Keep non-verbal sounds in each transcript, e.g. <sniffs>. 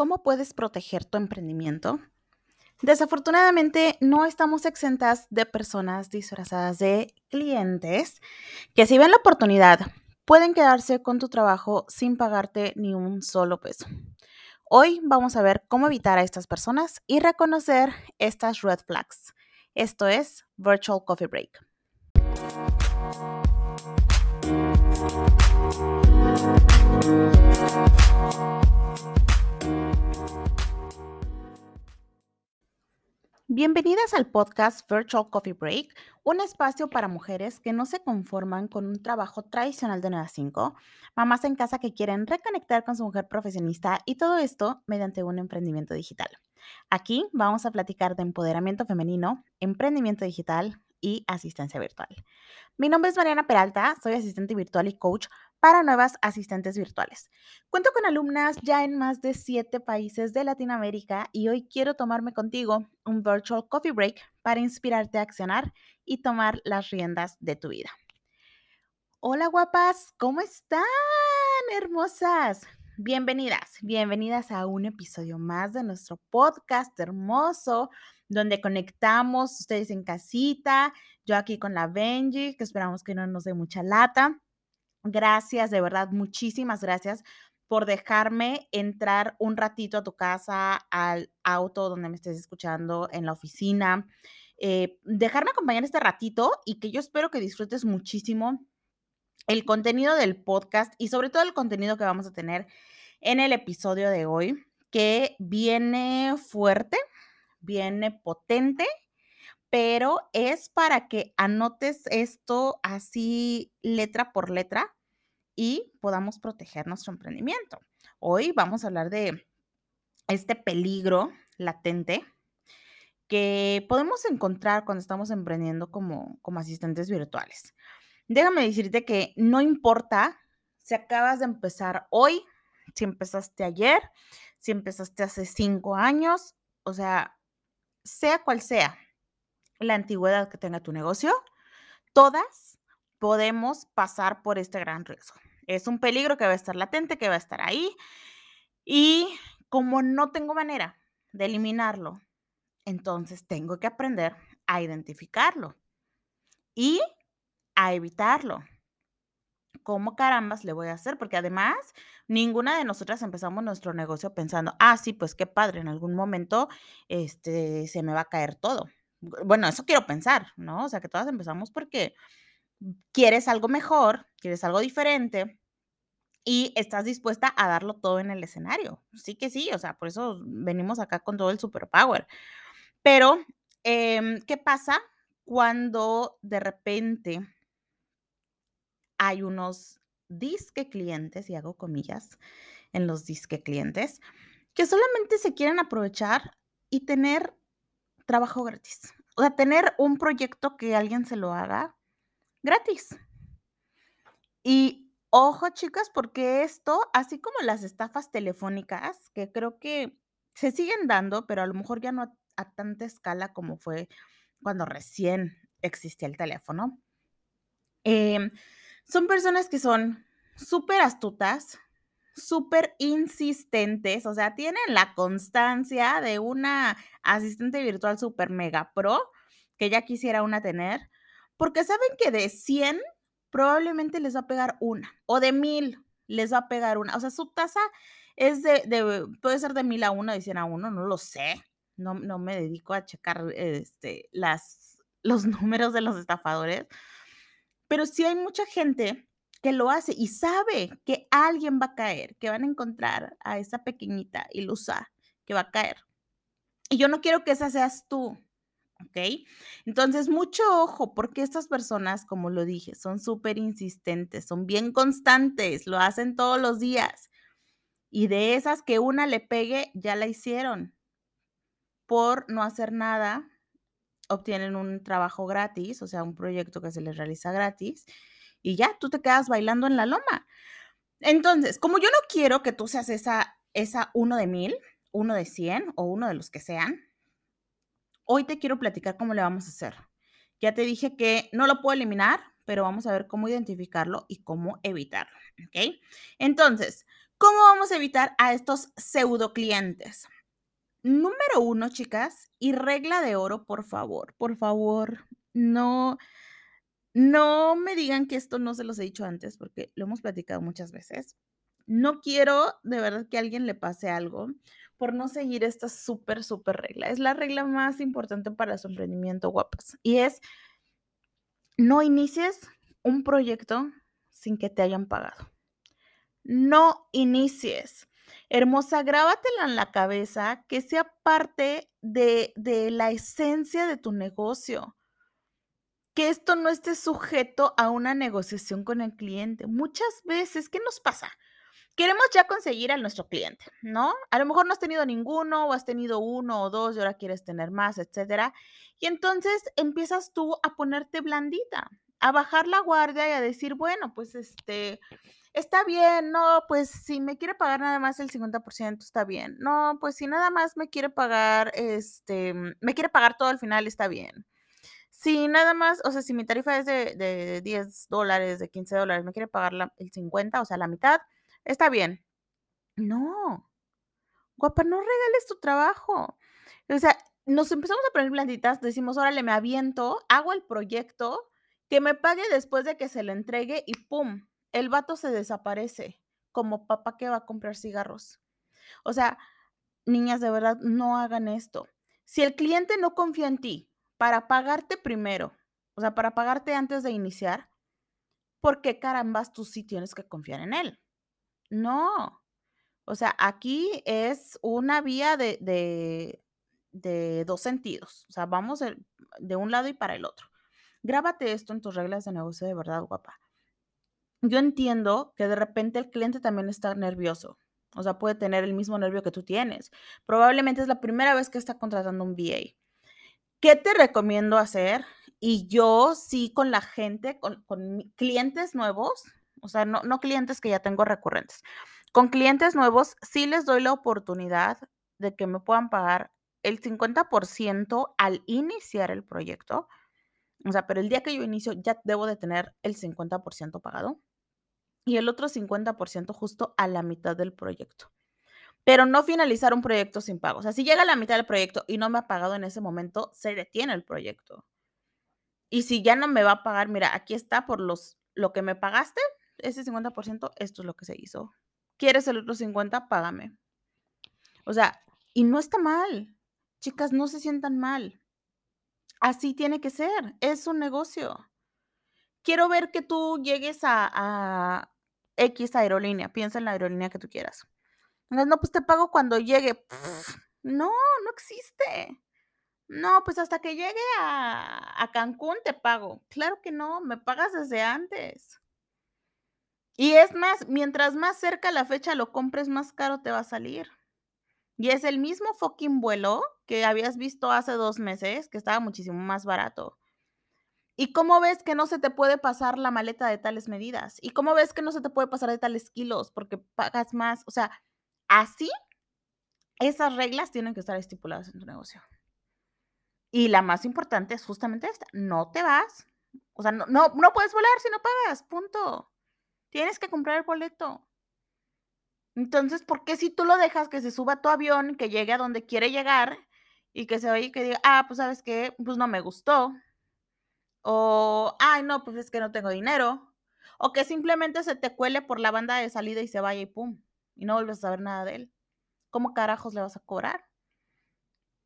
cómo puedes proteger tu emprendimiento? Desafortunadamente, no estamos exentas de personas disfrazadas de clientes que si ven la oportunidad pueden quedarse con tu trabajo sin pagarte ni un solo peso. Hoy vamos a ver cómo evitar a estas personas y reconocer estas red flags. Esto es Virtual Coffee Break. Bienvenidas al podcast Virtual Coffee Break, un espacio para mujeres que no se conforman con un trabajo tradicional de 9 a 5, mamás en casa que quieren reconectar con su mujer profesionista y todo esto mediante un emprendimiento digital. Aquí vamos a platicar de empoderamiento femenino, emprendimiento digital y asistencia virtual. Mi nombre es Mariana Peralta, soy asistente virtual y coach para nuevas asistentes virtuales. Cuento con alumnas ya en más de siete países de Latinoamérica y hoy quiero tomarme contigo un virtual coffee break para inspirarte a accionar y tomar las riendas de tu vida. Hola guapas, ¿cómo están, hermosas? Bienvenidas, bienvenidas a un episodio más de nuestro podcast hermoso, donde conectamos ustedes en casita, yo aquí con la Benji, que esperamos que no nos dé mucha lata Gracias, de verdad, muchísimas gracias por dejarme entrar un ratito a tu casa, al auto donde me estés escuchando, en la oficina, eh, dejarme acompañar este ratito y que yo espero que disfrutes muchísimo el contenido del podcast y sobre todo el contenido que vamos a tener en el episodio de hoy, que viene fuerte, viene potente, pero es para que anotes esto así letra por letra y podamos proteger nuestro emprendimiento. Hoy vamos a hablar de este peligro latente que podemos encontrar cuando estamos emprendiendo como, como asistentes virtuales. Déjame decirte que no importa si acabas de empezar hoy, si empezaste ayer, si empezaste hace cinco años, o sea, sea cual sea la antigüedad que tenga tu negocio, todas podemos pasar por este gran riesgo. Es un peligro que va a estar latente, que va a estar ahí. Y como no tengo manera de eliminarlo, entonces tengo que aprender a identificarlo y a evitarlo. ¿Cómo carambas le voy a hacer? Porque además, ninguna de nosotras empezamos nuestro negocio pensando, ah, sí, pues qué padre, en algún momento este, se me va a caer todo. Bueno, eso quiero pensar, ¿no? O sea, que todas empezamos porque quieres algo mejor, quieres algo diferente, y estás dispuesta a darlo todo en el escenario. Sí que sí, o sea, por eso venimos acá con todo el superpower. Pero, em, ¿qué pasa cuando de repente hay unos disque clientes, y hago comillas en los disque clientes, que solamente se quieren aprovechar y tener trabajo gratis? O sea, tener un proyecto que alguien se lo haga gratis. Y Ojo, chicas, porque esto, así como las estafas telefónicas, que creo que se siguen dando, pero a lo mejor ya no a, tanta escala como fue cuando recién existía el teléfono, em, son personas que son súper astutas, súper insistentes, o sea, tienen la constancia de una asistente virtual súper mega pro, que ya quisiera una tener, porque saben que de 100 probablemente les va a pegar una o de mil les va a pegar una. O sea, su tasa es de, puede ser de mil a uno, de cien a uno, no lo sé. No, no me dedico a checar este, las, los <laughs> números de los estafadores. Pero sí hay mucha gente que lo hace y sabe que alguien va a caer, que van a encontrar a esa pequeñita ilusa que va a caer. Y yo no quiero que esa seas tú. ¿ok? Entonces, mucho ojo, porque estas personas, como lo dije, son súper insistentes, son bien constantes, lo hacen todos los días. Y de esas que una le pegue, ya la hicieron. Por no hacer nada, obtienen un trabajo gratis, o sea, un proyecto que se les realiza gratis, y ya tú te quedas bailando en la loma. Entonces, como yo no quiero que tú seas esa, esa uno de mil, uno de cien o uno de los que sean, Hoy te quiero platicar cómo le vamos a hacer. Ya te dije que no lo puedo eliminar, pero vamos a ver cómo identificarlo y cómo evitarlo. ¿Ok? Entonces, ¿Cómo vamos a evitar a estos pseudo clientes? Número uno, chicas, y regla de oro, por favor, por favor, no, no me digan que esto no se los he dicho antes, porque lo hemos platicado muchas veces. No quiero de verdad que a alguien le pase algo por no seguir esta súper, súper regla. Es la regla más importante para su emprendimiento, guapas. Y es, no inicies un proyecto sin que te hayan pagado. No inicies. Hermosa, grábatela en la cabeza, que sea parte de, de la esencia de tu negocio. Que esto no esté sujeto a una negociación con el cliente. Muchas veces, ¿qué nos pasa? Queremos ya conseguir a nuestro cliente, ¿no? A lo mejor no has tenido ninguno o has tenido uno o dos y ahora quieres tener más, etcétera. Y entonces empiezas tú a ponerte blandita, a bajar la guardia y a decir, bueno, pues este, está bien, no, pues si me quiere pagar nada más el 50%, está bien. No, pues si nada más me quiere pagar, este, me quiere pagar todo al final, está bien. Si nada más, o sea, si mi tarifa es de, de 10 dólares, de 15 dólares, me quiere pagar el 50, o sea, la mitad, está bien. No, guapa, no regales tu trabajo. O sea, nos empezamos a poner blanditas, decimos, órale, me aviento, hago el proyecto, que me pague después de que se lo entregue y ¡pum! El vato se desaparece, como papá que va a comprar cigarros. O sea, niñas, de verdad, no hagan esto. Si el cliente no confía en ti para pagarte primero, o sea, para pagarte antes de iniciar, ¿por qué carambas tú sí tienes que confiar en él? No. O sea, aquí es una vía de, de, de dos sentidos. O sea, vamos de un lado y para el otro. Grábate esto en tus reglas de negocio de verdad, guapa. Yo entiendo que de repente el cliente también está nervioso. O sea, puede tener el mismo nervio que tú tienes. Probablemente es la primera vez que está contratando un VA. ¿Qué te recomiendo hacer? Y yo sí con la gente, con, clientes nuevos, o sea, no, no clientes que ya tengo recurrentes. Con clientes nuevos sí les doy la oportunidad de que me puedan pagar el 50% al iniciar el proyecto. O sea, pero el día que yo inicio ya debo de tener el 50% pagado y el otro 50% justo a la mitad del proyecto. Pero no finalizar un proyecto sin pago. O sea, si llega a la mitad del proyecto y no me ha pagado en ese momento, se detiene el proyecto. Y si ya no me va a pagar, mira, aquí está por los lo que me pagaste, ese 50%, esto es lo que se hizo. ¿Quieres el otro 50? Págame. O sea, y no está mal. Chicas, no se sientan mal. Así tiene que ser. Es un negocio. Quiero ver que tú llegues a, a X aerolínea. Piensa en la aerolínea que tú quieras. No, pues te pago cuando llegue. <sniffs> no, no existe. No, pues hasta que llegue a, a Cancún te pago. Claro que no, me pagas desde antes. Y es más, mientras más cerca la fecha lo compres, más caro te va a salir. Y es el mismo fucking vuelo que habías visto hace dos meses, que estaba muchísimo más barato. ¿Y cómo ves que no se te puede pasar la maleta de tales medidas? ¿Y cómo ves que no se te puede pasar de tales kilos porque pagas más? O sea, así, esas reglas tienen que estar estipuladas en tu negocio. Y la más importante es justamente esta, no te vas. O sea, no, no, no puedes volar si no pagas, punto. Tienes que comprar el boleto. Entonces, ¿por qué si tú lo dejas que se suba a tu avión, que llegue a donde quiere llegar y que se vaya y que diga, ah, pues sabes qué, pues no me gustó? O, ay, no, pues es que no tengo dinero. O que simplemente se te cuele por la banda de salida y se vaya y pum, y no vuelves a saber nada de él. ¿Cómo carajos le vas a cobrar?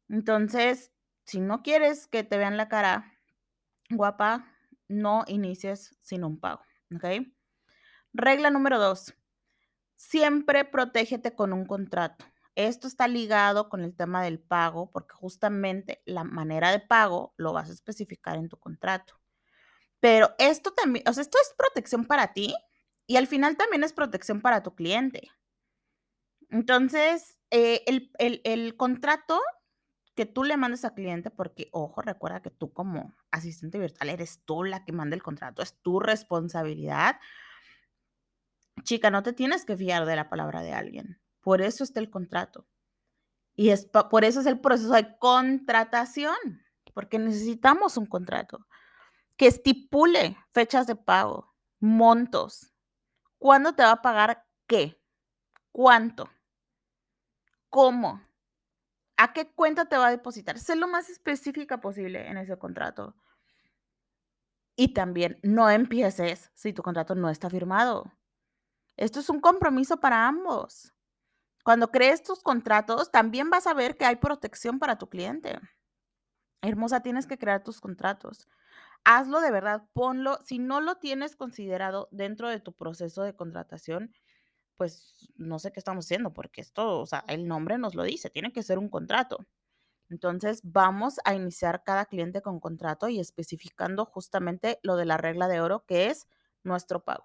Entonces, si no quieres que te vean la cara guapa, no inicies sin un pago, ¿ok? Regla número dos, siempre protégete con un contrato. Esto está ligado con el tema del pago porque justamente la manera de pago lo vas a especificar en tu contrato. Pero esto también, o sea, esto es protección para ti y al final también es protección para tu cliente. Entonces, eh, el, el contrato que tú le mandes al cliente, porque, ojo, recuerda que tú como asistente virtual eres tú la que manda el contrato, es tu responsabilidad chica, no te tienes que fiar de la palabra de alguien. Por eso está el contrato. Y es por eso es el proceso de contratación, porque necesitamos un contrato que estipule fechas de pago, montos, cuándo te va a pagar qué, ¿Cuánto? ¿Cómo? ¿A qué cuenta te va a depositar? Sé lo más específica posible en ese contrato. Y también no empieces si tu contrato no está firmado. Esto es un compromiso para ambos. Cuando crees tus contratos, también vas a ver que hay protección para tu cliente. Hermosa, tienes que crear tus contratos. Hazlo de verdad, ponlo. Si no lo tienes considerado dentro de tu proceso de contratación, pues no sé qué estamos haciendo, porque esto, o sea, el nombre nos lo dice, tiene que ser un contrato. Entonces, vamos a iniciar cada cliente con contrato y especificando justamente lo de la regla de oro, que es nuestro pago.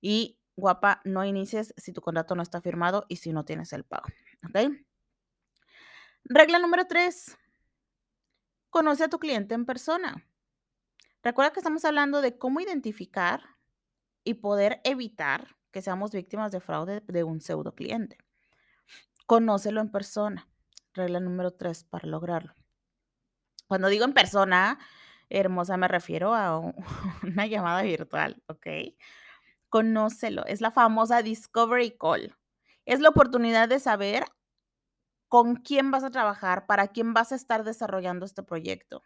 Y guapa, no inicies si tu contrato no está firmado y si no tienes el pago. ¿Ok? Regla número tres. Conoce a tu cliente en persona. Recuerda que estamos hablando de cómo identificar y poder evitar que seamos víctimas de fraude de un pseudo cliente. Conócelo en persona. Regla número tres para lograrlo. Cuando digo en persona, hermosa, me refiero a <laughs> una llamada virtual, ¿ok? Conócelo. Es la famosa Discovery Call. Es la oportunidad de saber con quién vas a trabajar, para quién vas a estar desarrollando este proyecto.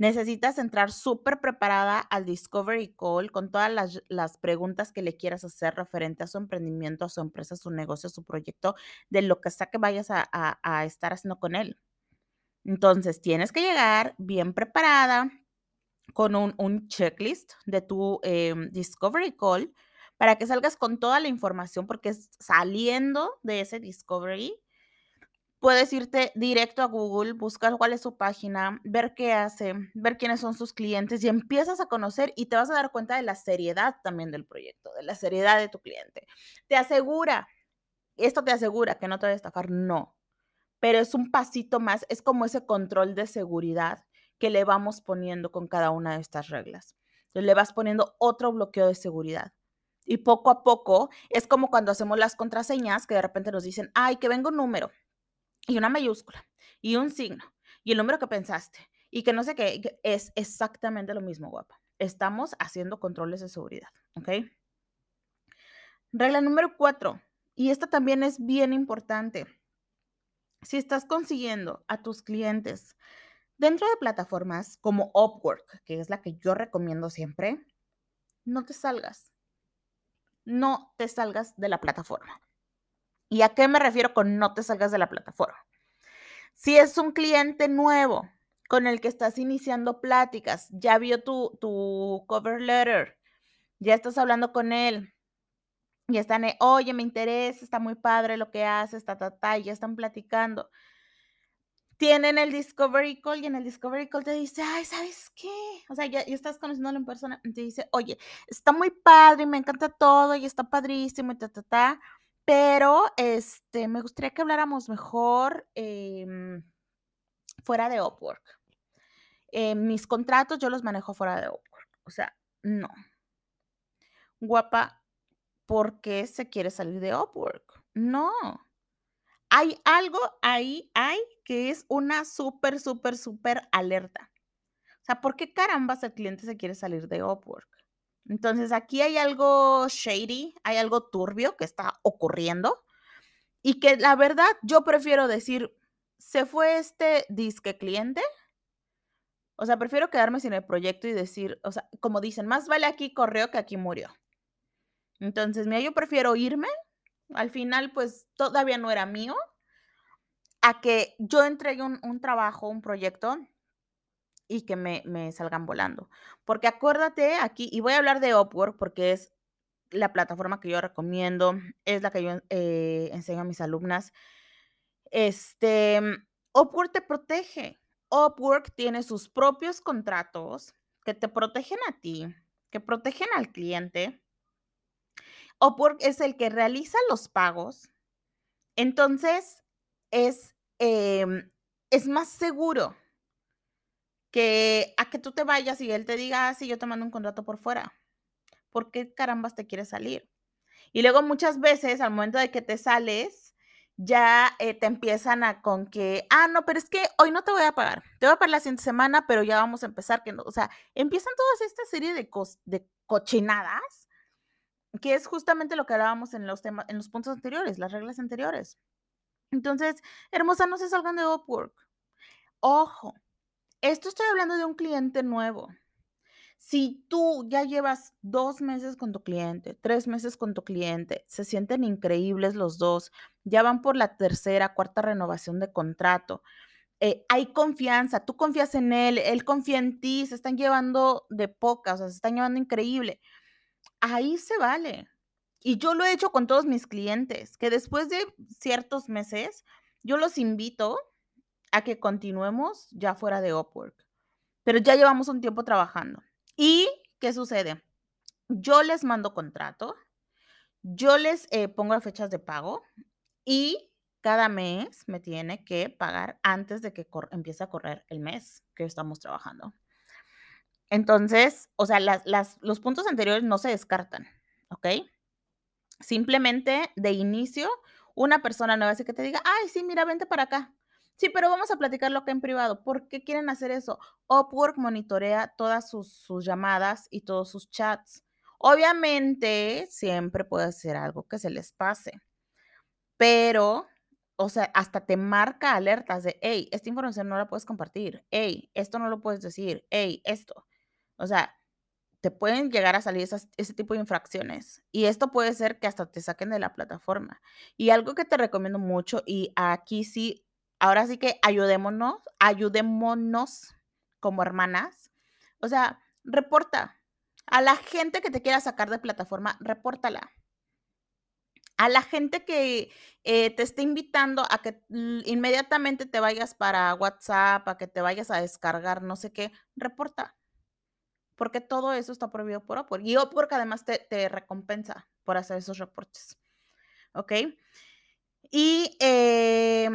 Necesitas entrar súper preparada al Discovery Call con todas las, preguntas que le quieras hacer referente a su emprendimiento, a su empresa, a su negocio, a su proyecto, de lo que sea que vayas a, estar haciendo con él. Entonces, tienes que llegar bien preparada con un, checklist de tu em, Discovery Call para que salgas con toda la información, porque saliendo de ese Discovery, Puedes irte directo a Google, buscar cuál es su página, ver qué hace, ver quiénes son sus clientes y empiezas a conocer y te vas a dar cuenta de la seriedad también del proyecto, de la seriedad de tu cliente. Te asegura, esto te asegura que no te va a estafar, no, pero es un pasito más, es como ese control de seguridad que le vamos poniendo con cada una de estas reglas. Le vas poniendo otro bloqueo de seguridad. Y poco a poco es como cuando hacemos las contraseñas que de repente nos dicen, ay, que venga un número y una mayúscula y un signo y el número que pensaste y que no sé qué, es exactamente lo mismo, guapa. Estamos haciendo controles de seguridad, ¿ok? Regla número cuatro, y esta también es bien importante. Si estás consiguiendo a tus clientes dentro de plataformas como Upwork, que es la que yo recomiendo siempre, no te salgas. No te salgas de la plataforma. ¿Y a qué me refiero con no te salgas de la plataforma? Si es un cliente nuevo con el que estás iniciando pláticas, ya vio tu, tu cover letter, ya estás hablando con él, ya están, oye, me interesa, está muy padre lo que haces, ta, ta, ta, y ya están platicando. Tienen el Discovery Call y en el Discovery Call te dice, ay, ¿sabes qué? O sea, ya, ya estás conociéndolo en persona, te dice, oye, está muy padre, me encanta todo y está padrísimo y ta, ta, ta pero, este, me gustaría que habláramos mejor, em, fuera de Upwork. Eh, mis contratos yo los manejo fuera de Upwork. O sea, no. Guapa, ¿por qué se quiere salir de Upwork? No. Hay algo ahí, hay que es una súper, súper, súper alerta. O sea, ¿por qué carambas el cliente se quiere salir de Upwork? Entonces, aquí hay algo shady, hay algo turbio que está ocurriendo y que la verdad yo prefiero decir, se fue este disque cliente. O sea, prefiero quedarme sin el proyecto y decir, o sea, como dicen, más vale aquí corrió que aquí murió. Entonces, mira, yo prefiero irme. Al final, pues todavía no era mío. A que yo entregue un, un trabajo, un proyecto y que me, salgan volando. Porque acuérdate aquí, y voy a hablar de Upwork porque es la plataforma que yo recomiendo, es la que yo eh, enseño a mis alumnas. Este, Upwork te protege. Upwork tiene sus propios contratos que te protegen a ti, que protegen al cliente. Upwork es el que realiza los pagos. Entonces, es, em, es más seguro que a que tú te vayas y él te diga, ah, sí, yo te mando un contrato por fuera. ¿Por qué carambas te quieres salir? Y luego muchas veces al momento de que te sales, ya eh, te empiezan a con que, ah, no, pero es que hoy no te voy a pagar, te voy a pagar la siguiente semana, pero ya vamos a empezar, que no, o sea, empiezan todas esta serie de, de cochinadas que es justamente lo que hablábamos en los temas, en los puntos anteriores, las reglas anteriores. Entonces, hermosa, no se salgan de Upwork. Ojo, esto estoy hablando de un cliente nuevo. Si tú ya llevas dos meses con tu cliente, tres meses con tu cliente, se sienten increíbles los dos, ya van por la tercera, cuarta renovación de contrato, eh, hay confianza, tú confías en él, él confía en ti, se están llevando de poca, o sea, se están llevando increíble. Ahí se vale. Y yo lo he hecho con todos mis clientes, que después de ciertos meses, yo los invito a que continuemos ya fuera de Upwork. Pero ya llevamos un tiempo trabajando. ¿Y qué sucede? Yo les mando contrato, yo les eh, pongo fechas de pago y cada mes me tiene que pagar antes de que empiece a correr el mes que estamos trabajando. Entonces, o sea, las, los puntos anteriores no se descartan, ¿ok? Simplemente de inicio, una persona nueva así que te diga, ay, sí, mira, vente para acá. Sí, pero vamos a platicarlo acá en privado. ¿Por qué quieren hacer eso? Upwork monitorea todas sus, llamadas y todos sus chats. Obviamente, siempre puede ser algo que se les pase, pero, o sea, hasta te marca alertas de, hey, esta información no la puedes compartir, hey, esto no lo puedes decir, hey, esto. O sea, te pueden llegar a salir ese tipo de infracciones. Y esto puede ser que hasta te saquen de la plataforma. Y algo que te recomiendo mucho, y aquí sí ahora sí que ayudémonos, ayudémonos como hermanas. O sea, reporta. A la gente que te quiera sacar de plataforma, repórtala. A la gente que eh, te esté invitando a que inmediatamente te vayas para WhatsApp, a que te vayas a descargar, no sé qué, reporta. Porque todo eso está prohibido por Upwork. Y Upwork además te, te recompensa por hacer esos reportes. ¿Ok? Y eh,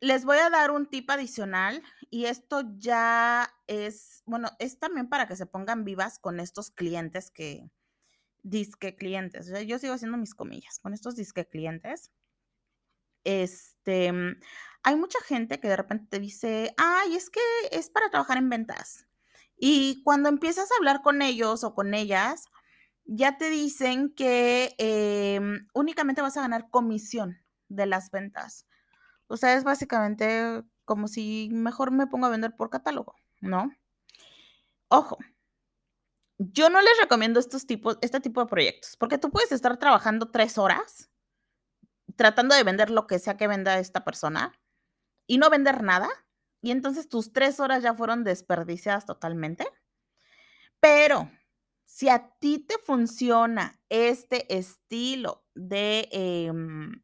les voy a dar un tip adicional y esto ya es, bueno, es también para que se pongan vivas con estos clientes que, disque clientes, yo sigo haciendo mis comillas, con estos disque clientes. Este, hay mucha gente que de repente te dice, ay, es que es para trabajar en ventas. Y cuando empiezas a hablar con ellos o con ellas, ya te dicen que em, únicamente vas a ganar comisión de las ventas. O sea, es básicamente como si mejor me pongo a vender por catálogo, ¿no? Ojo, yo no les recomiendo estos tipos, este tipo de proyectos, porque tú puedes estar trabajando tres horas tratando de vender lo que sea que venda esta persona y no vender nada, y entonces tus tres horas ya fueron desperdiciadas totalmente. Pero si a ti te funciona este estilo de, em,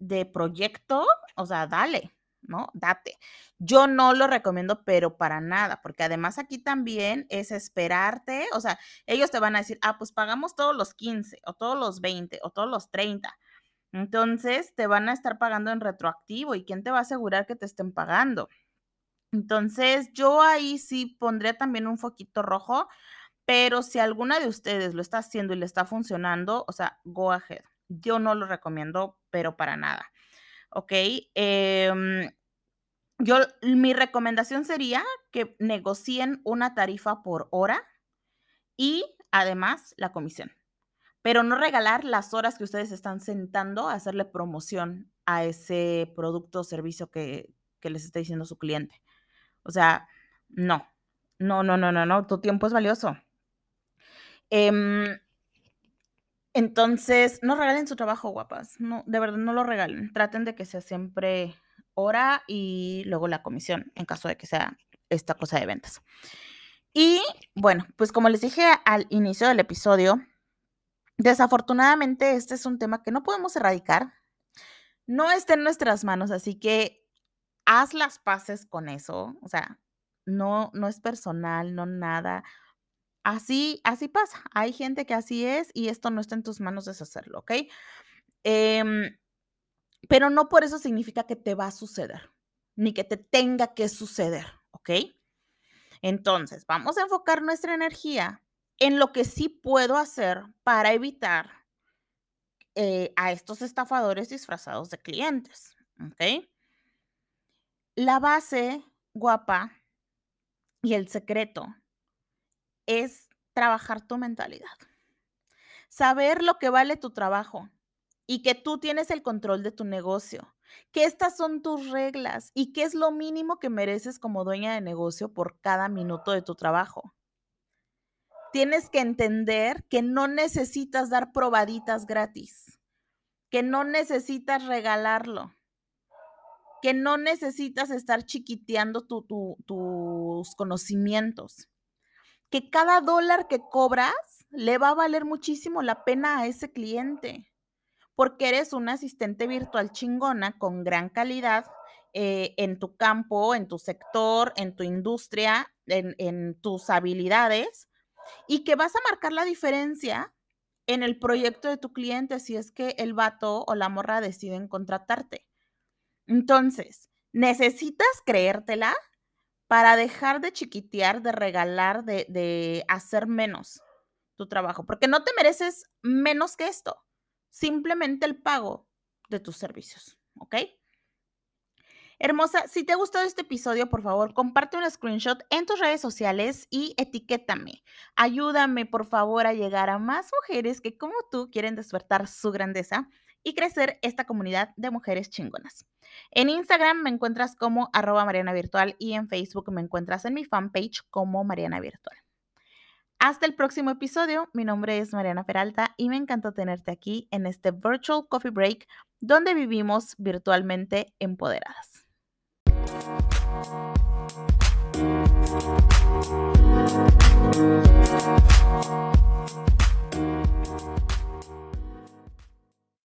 de proyecto, o sea, dale, ¿no? Date. Yo no lo recomiendo, pero para nada, porque además aquí también es esperarte, o sea, ellos te van a decir, ah, pues pagamos todos los 15 o todos los 20 o todos los 30. Entonces te van a estar pagando en retroactivo y quién te va a asegurar que te estén pagando. Entonces yo ahí sí pondría también un foquito rojo, pero si alguna de ustedes lo está haciendo y le está funcionando, o sea, go ahead. Yo no lo recomiendo, pero para nada. ¿Ok? Em, yo, mi recomendación sería que negocien una tarifa por hora y además la comisión. Pero no regalar las horas que ustedes están sentando a hacerle promoción a ese producto o servicio que, les está diciendo su cliente. O sea, no, no, no, no, no, no, tu tiempo es valioso. Em, entonces, no regalen su trabajo, guapas. No, de verdad, no lo regalen. Traten de que sea siempre hora y luego la comisión, en caso de que sea esta cosa de ventas. Y bueno, pues como les dije al inicio del episodio, desafortunadamente este es un tema que no podemos erradicar. No está en nuestras manos, así que haz las paces con eso. O sea, no, no es personal, no nada. Así, así pasa. Hay gente que así es y esto no está en tus manos deshacerlo, ¿ok? Em, pero no por eso significa que te va a suceder, ni que te tenga que suceder, ¿ok? Entonces, vamos a enfocar nuestra energía en lo que sí puedo hacer para evitar eh, a estos estafadores disfrazados de clientes, ¿ok? La base guapa y el secreto es trabajar tu mentalidad. saber lo que vale tu trabajo y que tú tienes el control de tu negocio, que estas son tus reglas y que es lo mínimo que mereces como dueña de negocio por cada minuto de tu trabajo. Tienes que entender que no necesitas dar probaditas gratis, que no necesitas regalarlo, que no necesitas estar chiquiteando tus conocimientos, que cada dólar que cobras le va a valer muchísimo la pena a ese cliente, porque eres un asistente virtual chingona con gran calidad eh, en tu campo, en tu sector, en tu industria, en, en tus habilidades, y que vas a marcar la diferencia en el proyecto de tu cliente si es que el vato o la morra deciden contratarte. Entonces, necesitas creértela para dejar de chiquitear, de regalar, de, hacer menos tu trabajo, porque no te mereces menos que esto, simplemente el pago de tus servicios, ¿ok? Hermosa, si te ha gustado este episodio, por favor, comparte un screenshot en tus redes sociales y etiquétame. Ayúdame, por favor, a llegar a más mujeres que como tú quieren despertar su grandeza y crecer esta comunidad de mujeres chingonas. En Instagram me encuentras como arroba Mariana Virtual y en Facebook me encuentras en mi fanpage como Mariana Virtual. Hasta el próximo episodio, mi nombre es Mariana Peralta y me encantó tenerte aquí en este Virtual Coffee Break donde vivimos virtualmente empoderadas.